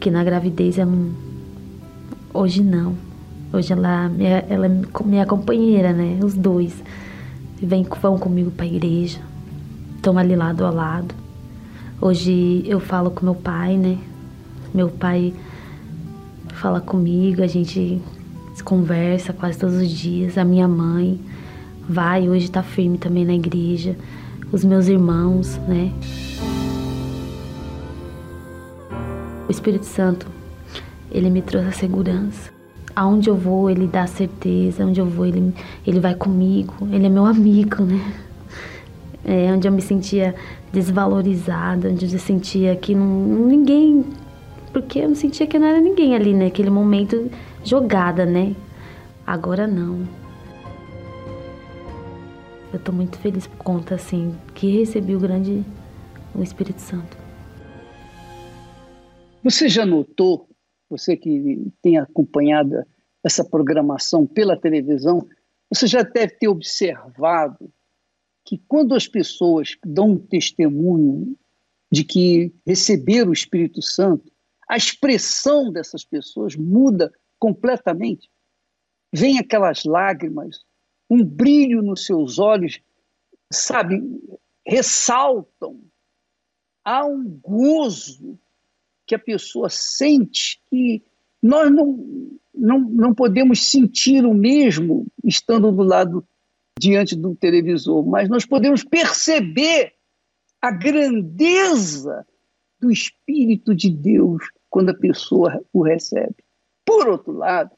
que na gravidez ela não... Hoje não. Hoje ela, ela é minha companheira, né? Os dois. Vem, vão comigo para a igreja. Estão ali lado a lado. Hoje eu falo com meu pai, né? Meu pai fala comigo, a gente conversa quase todos os dias. A minha mãe vai, hoje está firme também na igreja. Os meus irmãos, né? O Espírito Santo, ele me trouxe a segurança. Aonde eu vou, ele dá certeza. Onde eu vou, ele, ele vai comigo. Ele é meu amigo, né? É, onde eu me sentia desvalorizada, onde eu sentia que não, ninguém porque eu não sentia que não era ninguém ali, né? Aquele momento jogada, né? Agora não. Eu tô muito feliz por conta, assim, que recebi o grande o Espírito Santo. Você já notou, você que tem acompanhado essa programação pela televisão, você já deve ter observado que quando as pessoas dão um testemunho de que receberam o Espírito Santo, a expressão dessas pessoas muda completamente. Vem aquelas lágrimas, um brilho nos seus olhos, sabe, ressaltam. Há um gozo que a pessoa sente que nós não, não, não podemos sentir o mesmo estando do lado diante do televisor, mas nós podemos perceber a grandeza do Espírito de Deus quando a pessoa o recebe. Por outro lado,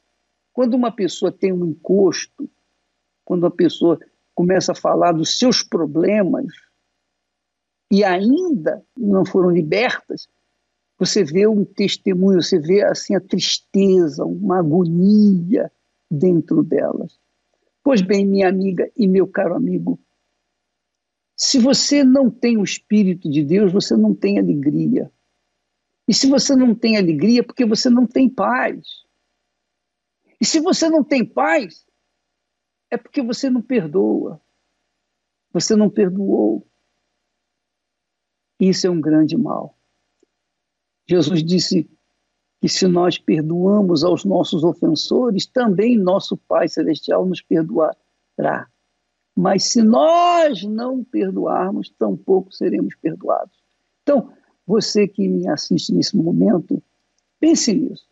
quando uma pessoa tem um encosto, quando a pessoa começa a falar dos seus problemas e ainda não foram libertas, você vê um testemunho, você vê assim a tristeza, uma agonia dentro delas. Pois bem, minha amiga e meu caro amigo, se você não tem o Espírito de Deus, você não tem alegria. E se você não tem alegria, é porque você não tem paz. E se você não tem paz, é porque você não perdoa. Você não perdoou. Isso é um grande mal. Jesus disse que se nós perdoamos aos nossos ofensores, também nosso Pai Celestial nos perdoará. Mas se nós não perdoarmos, tampouco seremos perdoados. Então, você que me assiste nesse momento, Pense nisso.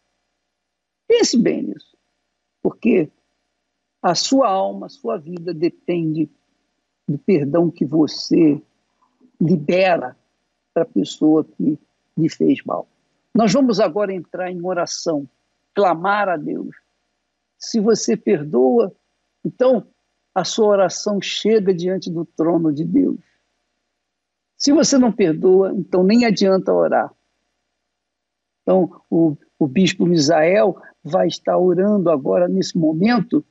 Pense bem nisso. Porque a sua alma, a sua vida depende do perdão que você libera para a pessoa que lhe fez mal. Nós vamos agora entrar em oração, clamar a Deus. Se você perdoa, então a sua oração chega diante do trono de Deus. Se você não perdoa, então nem adianta orar. Então, o, o bispo Misael vai estar orando agora nesse momento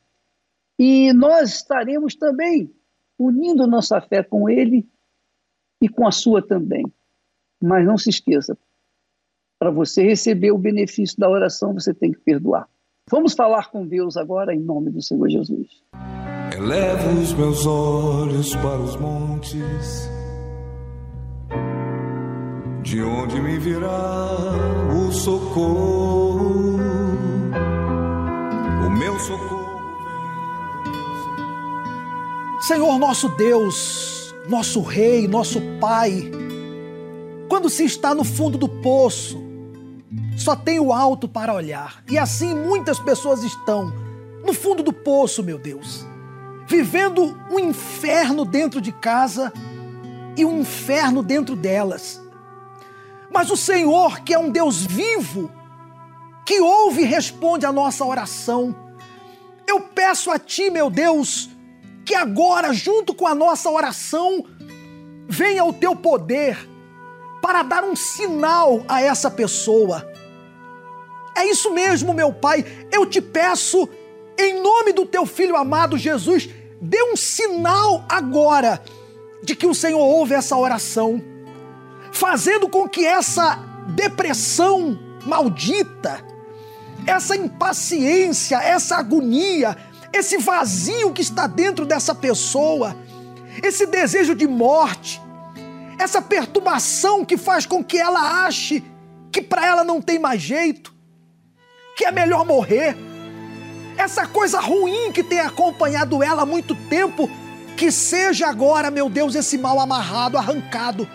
e nós estaremos também unindo nossa fé com ele e com a sua também. Mas não se esqueça, para você receber o benefício da oração, você tem que perdoar. Vamos falar com Deus agora em nome do Senhor Jesus. Elevo os meus olhos para os montes, de onde me virá o socorro, o meu socorro. Senhor nosso Deus, nosso Rei, nosso Pai, quando se está no fundo do poço, só tem o alto para olhar. E assim muitas pessoas estão no fundo do poço, meu Deus, vivendo um inferno dentro de casa e um inferno dentro delas. Mas o Senhor, que é um Deus vivo, que ouve e responde a nossa oração, eu peço a Ti, meu Deus, que agora, junto com a nossa oração, venha o teu poder para dar um sinal a essa pessoa. É isso mesmo, meu Pai, eu te peço, em nome do teu filho amado Jesus, dê um sinal agora de que o Senhor ouve essa oração, fazendo com que essa depressão maldita, essa impaciência, essa agonia, esse vazio que está dentro dessa pessoa, esse desejo de morte, essa perturbação que faz com que ela ache que para ela não tem mais jeito, que é melhor morrer, essa coisa ruim que tem acompanhado ela há muito tempo, que seja agora, meu Deus, esse mal amarrado, arrancado.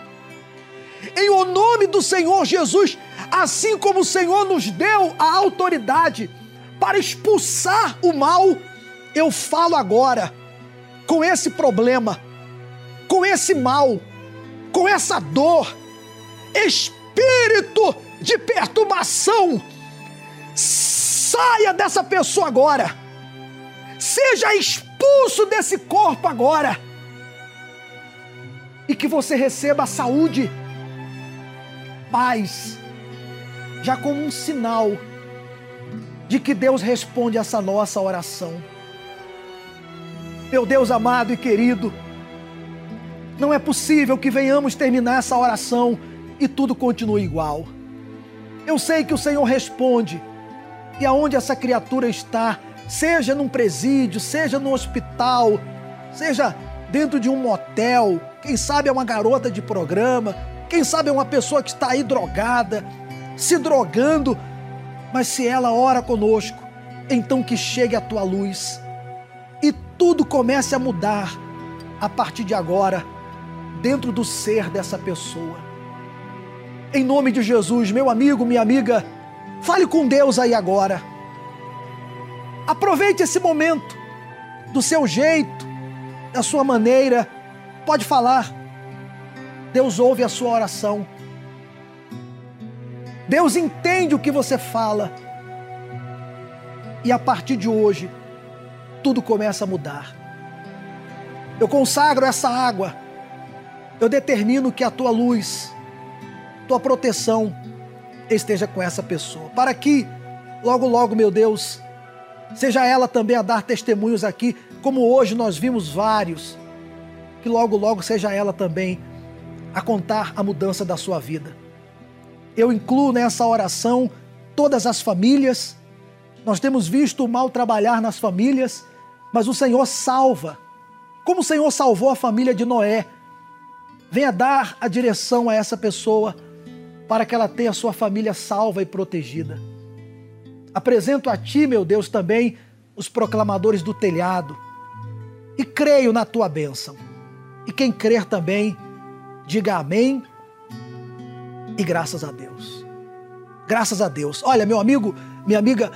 Em o nome do Senhor Jesus, assim como o Senhor nos deu a autoridade para expulsar o mal, eu falo agora com esse problema, com esse mal, com essa dor, espírito de perturbação, saia dessa pessoa agora, seja expulso desse corpo agora, e que você receba saúde, paz, já como um sinal de que Deus responde essa nossa oração. Meu Deus amado e querido, não é possível que venhamos terminar essa oração e tudo continue igual. Eu sei que o Senhor responde, e aonde essa criatura está, seja num presídio, seja no hospital, seja dentro de um motel, quem sabe é uma garota de programa, quem sabe é uma pessoa que está aí drogada, se drogando, mas se ela ora conosco, então que chegue a tua luz. Tudo comece a mudar a partir de agora dentro do ser dessa pessoa. Em nome de Jesus, meu amigo, minha amiga, fale com Deus aí agora. Aproveite esse momento do seu jeito, da sua maneira. Pode falar. Deus ouve a sua oração. Deus entende o que você fala. E a partir de hoje, tudo começa a mudar. Eu consagro essa água, eu determino que a tua luz, tua proteção esteja com essa pessoa, para que logo, logo, meu Deus, seja ela também a dar testemunhos aqui, como hoje nós vimos vários, que logo, logo seja ela também a contar a mudança da sua vida. Eu incluo nessa oração todas as famílias. Nós temos visto o mal trabalhar nas famílias mas o Senhor salva. Como o Senhor salvou a família de Noé, venha dar a direção a essa pessoa para que ela tenha sua família salva e protegida. Apresento a Ti, meu Deus, também os proclamadores do telhado e creio na Tua bênção. E quem crer também, diga amém e graças a Deus. Graças a Deus. Olha, meu amigo, minha amiga,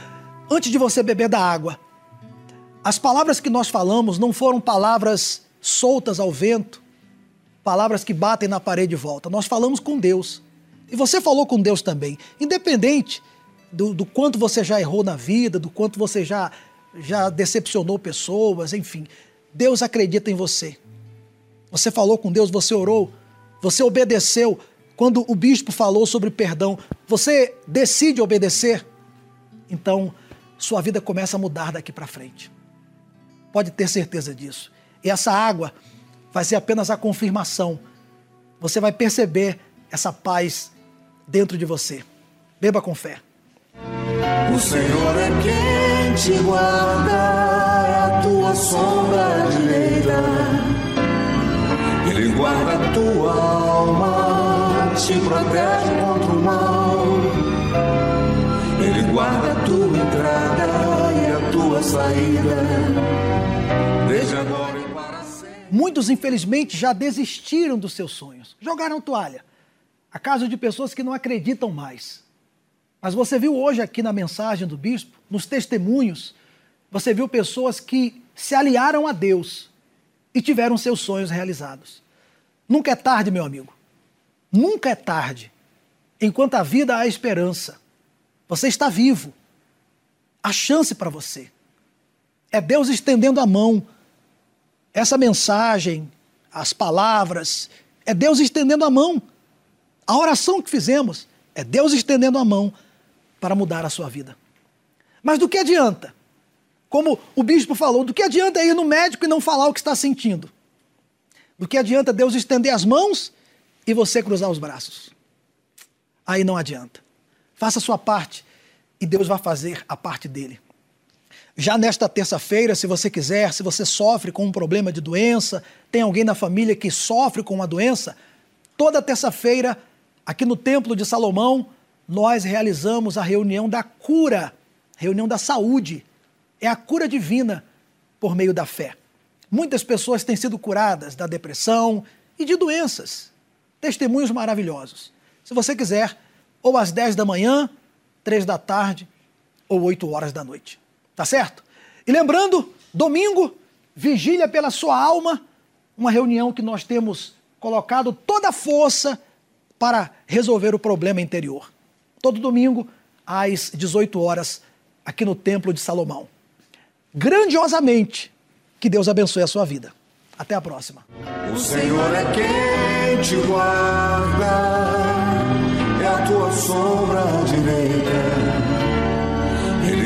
antes de você beber da água, as palavras que nós falamos não foram palavras soltas ao vento, palavras que batem na parede de volta. Nós falamos com Deus. E você falou com Deus também. Independente do, do quanto você já errou na vida, do quanto você já, já decepcionou pessoas, enfim. Deus acredita em você. Você falou com Deus, você orou, você obedeceu. Quando o bispo falou sobre perdão, você decide obedecer. Então, sua vida começa a mudar daqui para frente. Pode ter certeza disso. E essa água vai ser apenas a confirmação. Você vai perceber essa paz dentro de você. Beba com fé. O Senhor é quem te guarda, é a tua sombra direita. Ele guarda a tua alma, te protege contra o mal. Ele guarda a tua entrada e a tua saída desde agora. Muitos, infelizmente, já desistiram dos seus sonhos, jogaram toalha. A caso de pessoas que não acreditam mais. Mas você viu hoje aqui na mensagem do bispo, nos testemunhos, você viu pessoas que se aliaram a Deus e tiveram seus sonhos realizados. Nunca é tarde, meu amigo. Nunca é tarde. Enquanto a vida há esperança. Você está vivo. Há chance para você. É Deus estendendo a mão essa mensagem, as palavras, é Deus estendendo a mão. A oração que fizemos é Deus estendendo a mão para mudar a sua vida. Mas do que adianta? Como o bispo falou, do que adianta ir no médico e não falar o que está sentindo? Do que adianta Deus estender as mãos e você cruzar os braços? Aí não adianta. Faça a sua parte e Deus vai fazer a parte dele. Já nesta terça-feira, se você quiser, se você sofre com um problema de doença, tem alguém na família que sofre com uma doença, toda terça-feira, aqui no Templo de Salomão, nós realizamos a reunião da cura, reunião da saúde. É a cura divina por meio da fé. Muitas pessoas têm sido curadas da depressão e de doenças. Testemunhos maravilhosos. Se você quiser, ou às 10 da manhã, 3 da tarde ou 8 horas da noite. Tá certo? E lembrando, domingo, vigília pela sua alma, uma reunião que nós temos colocado toda a força para resolver o problema interior. Todo domingo, às 18 horas, aqui no Templo de Salomão. Grandiosamente, que Deus abençoe a sua vida. Até a próxima. O Senhor é quem te guarda, é a tua sombra direita